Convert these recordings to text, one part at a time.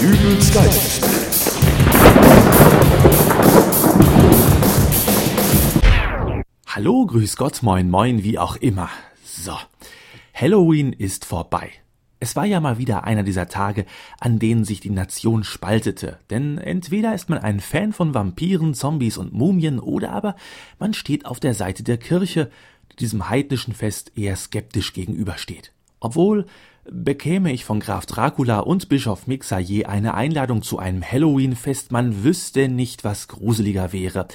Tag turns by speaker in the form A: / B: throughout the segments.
A: Dübels Geistesblitz.
B: Hallo, grüß Gott, moin, moin, wie auch immer. So, Halloween ist vorbei. Es war ja mal wieder einer dieser Tage, an denen sich die Nation spaltete, denn entweder ist man ein Fan von Vampiren, Zombies und Mumien, oder aber man steht auf der Seite der Kirche, die diesem heidnischen Fest eher skeptisch gegenübersteht. Obwohl, bekäme ich von Graf Dracula und Bischof Mixer je eine Einladung zu einem Halloween-Fest, man wüsste nicht, was gruseliger wäre.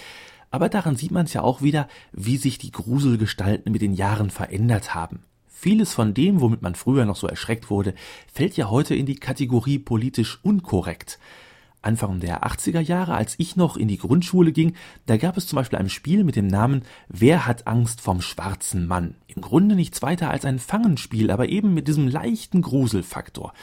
B: Aber daran sieht man es ja auch wieder, wie sich die Gruselgestalten mit den Jahren verändert haben. Vieles von dem, womit man früher noch so erschreckt wurde, fällt ja heute in die Kategorie politisch unkorrekt. Anfang der 80er Jahre, als ich noch in die Grundschule ging, da gab es zum Beispiel ein Spiel mit dem Namen Wer hat Angst vom schwarzen Mann? Im Grunde nichts weiter als ein Fangenspiel, aber eben mit diesem leichten Gruselfaktor.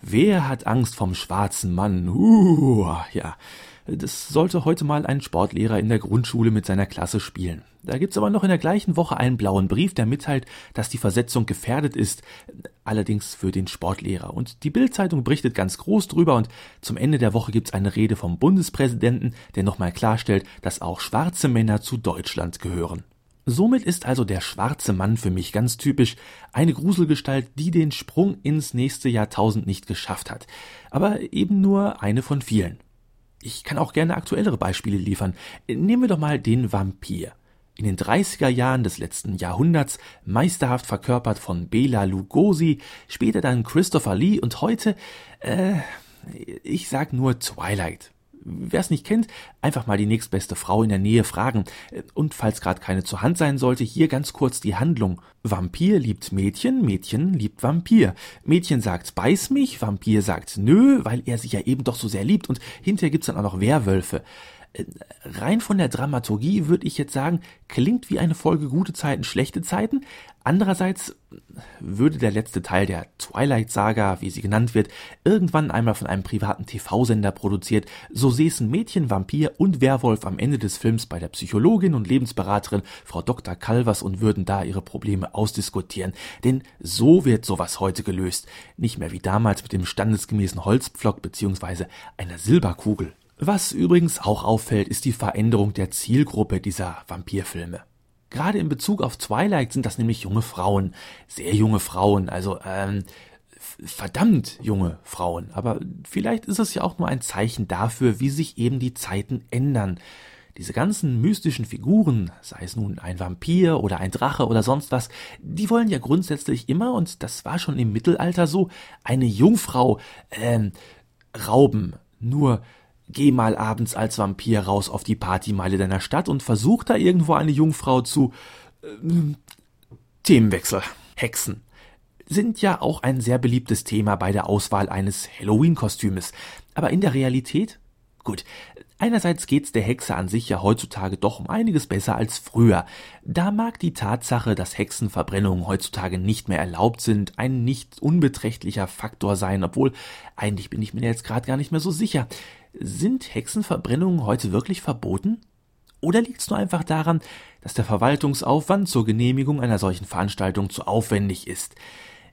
B: Wer hat Angst vom schwarzen Mann? Uh, ja. Das sollte heute mal ein Sportlehrer in der Grundschule mit seiner Klasse spielen. Da gibt's aber noch in der gleichen Woche einen blauen Brief, der mitteilt, dass die Versetzung gefährdet ist, allerdings für den Sportlehrer. Und die Bildzeitung berichtet ganz groß drüber und zum Ende der Woche gibt's eine Rede vom Bundespräsidenten, der nochmal klarstellt, dass auch schwarze Männer zu Deutschland gehören. Somit ist also der schwarze Mann für mich ganz typisch eine Gruselgestalt, die den Sprung ins nächste Jahrtausend nicht geschafft hat, aber eben nur eine von vielen. Ich kann auch gerne aktuellere Beispiele liefern. Nehmen wir doch mal den Vampir. In den 30er Jahren des letzten Jahrhunderts meisterhaft verkörpert von Bela Lugosi, später dann Christopher Lee und heute, äh, ich sag nur Twilight. Wer es nicht kennt, einfach mal die nächstbeste Frau in der Nähe fragen. Und falls gerade keine zur Hand sein sollte, hier ganz kurz die Handlung. Vampir liebt Mädchen, Mädchen liebt Vampir. Mädchen sagt beiß mich, Vampir sagt nö, weil er sich ja eben doch so sehr liebt und hinterher gibt's dann auch noch Werwölfe rein von der Dramaturgie würde ich jetzt sagen, klingt wie eine Folge gute Zeiten, schlechte Zeiten. Andererseits würde der letzte Teil der Twilight Saga, wie sie genannt wird, irgendwann einmal von einem privaten TV-Sender produziert, so säßen Mädchen, Vampir und Werwolf am Ende des Films bei der Psychologin und Lebensberaterin Frau Dr. Calvers und würden da ihre Probleme ausdiskutieren. Denn so wird sowas heute gelöst. Nicht mehr wie damals mit dem standesgemäßen Holzpflock bzw. einer Silberkugel. Was übrigens auch auffällt, ist die Veränderung der Zielgruppe dieser Vampirfilme. Gerade in Bezug auf Twilight sind das nämlich junge Frauen, sehr junge Frauen, also ähm, verdammt junge Frauen. Aber vielleicht ist es ja auch nur ein Zeichen dafür, wie sich eben die Zeiten ändern. Diese ganzen mystischen Figuren, sei es nun ein Vampir oder ein Drache oder sonst was, die wollen ja grundsätzlich immer, und das war schon im Mittelalter so, eine Jungfrau ähm, rauben. Nur Geh mal abends als Vampir raus auf die Partymeile deiner Stadt und versuch da irgendwo eine Jungfrau zu. Äh, Themenwechsel. Hexen. Sind ja auch ein sehr beliebtes Thema bei der Auswahl eines Halloween-Kostümes. Aber in der Realität? Gut, einerseits geht's der Hexe an sich ja heutzutage doch um einiges besser als früher. Da mag die Tatsache, dass Hexenverbrennungen heutzutage nicht mehr erlaubt sind, ein nicht unbeträchtlicher Faktor sein, obwohl eigentlich bin ich mir jetzt gerade gar nicht mehr so sicher. Sind Hexenverbrennungen heute wirklich verboten? Oder liegt es nur einfach daran, dass der Verwaltungsaufwand zur Genehmigung einer solchen Veranstaltung zu aufwendig ist?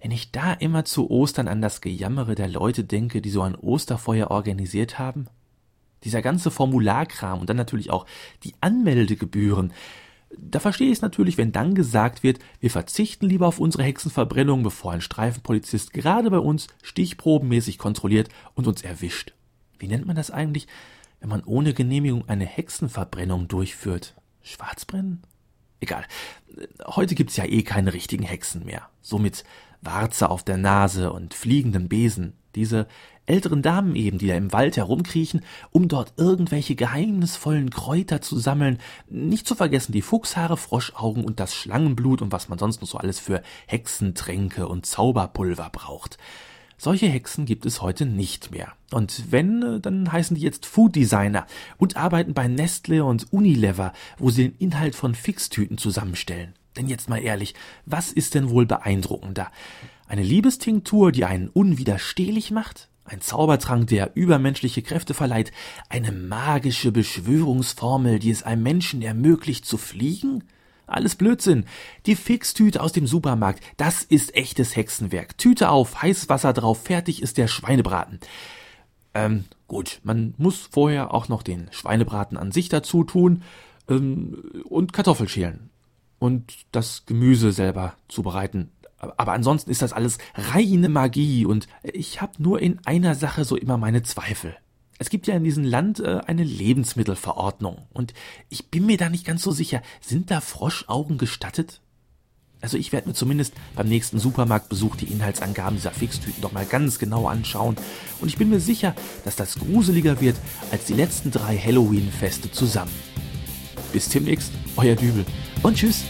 B: Wenn ich da immer zu Ostern an das Gejammere der Leute denke, die so ein Osterfeuer organisiert haben, dieser ganze Formularkram und dann natürlich auch die Anmeldegebühren, da verstehe ich es natürlich, wenn dann gesagt wird, wir verzichten lieber auf unsere Hexenverbrennung, bevor ein Streifenpolizist gerade bei uns stichprobenmäßig kontrolliert und uns erwischt wie nennt man das eigentlich, wenn man ohne Genehmigung eine Hexenverbrennung durchführt? Schwarzbrennen? Egal. Heute gibt's ja eh keine richtigen Hexen mehr. Somit Warze auf der Nase und fliegenden Besen. Diese älteren Damen eben, die da im Wald herumkriechen, um dort irgendwelche geheimnisvollen Kräuter zu sammeln. Nicht zu vergessen die Fuchshaare, Froschaugen und das Schlangenblut und was man sonst noch so alles für Hexentränke und Zauberpulver braucht. Solche Hexen gibt es heute nicht mehr. Und wenn, äh, dann heißen die jetzt Food Designer und arbeiten bei Nestle und Unilever, wo sie den Inhalt von Fixtüten zusammenstellen. Denn jetzt mal ehrlich, was ist denn wohl beeindruckender? Eine Liebestinktur, die einen unwiderstehlich macht? Ein Zaubertrank, der übermenschliche Kräfte verleiht? Eine magische Beschwörungsformel, die es einem Menschen ermöglicht zu fliegen? Alles Blödsinn. Die Fixtüte aus dem Supermarkt, das ist echtes Hexenwerk. Tüte auf, heißes Wasser drauf, fertig ist der Schweinebraten. Ähm, gut, man muss vorher auch noch den Schweinebraten an sich dazu tun ähm, und Kartoffelschälen und das Gemüse selber zubereiten. Aber ansonsten ist das alles reine Magie und ich habe nur in einer Sache so immer meine Zweifel. Es gibt ja in diesem Land äh, eine Lebensmittelverordnung und ich bin mir da nicht ganz so sicher, sind da Froschaugen gestattet? Also ich werde mir zumindest beim nächsten Supermarktbesuch die Inhaltsangaben dieser Fixtüten doch mal ganz genau anschauen und ich bin mir sicher, dass das gruseliger wird als die letzten drei Halloween-Feste zusammen. Bis demnächst, euer Dübel und tschüss.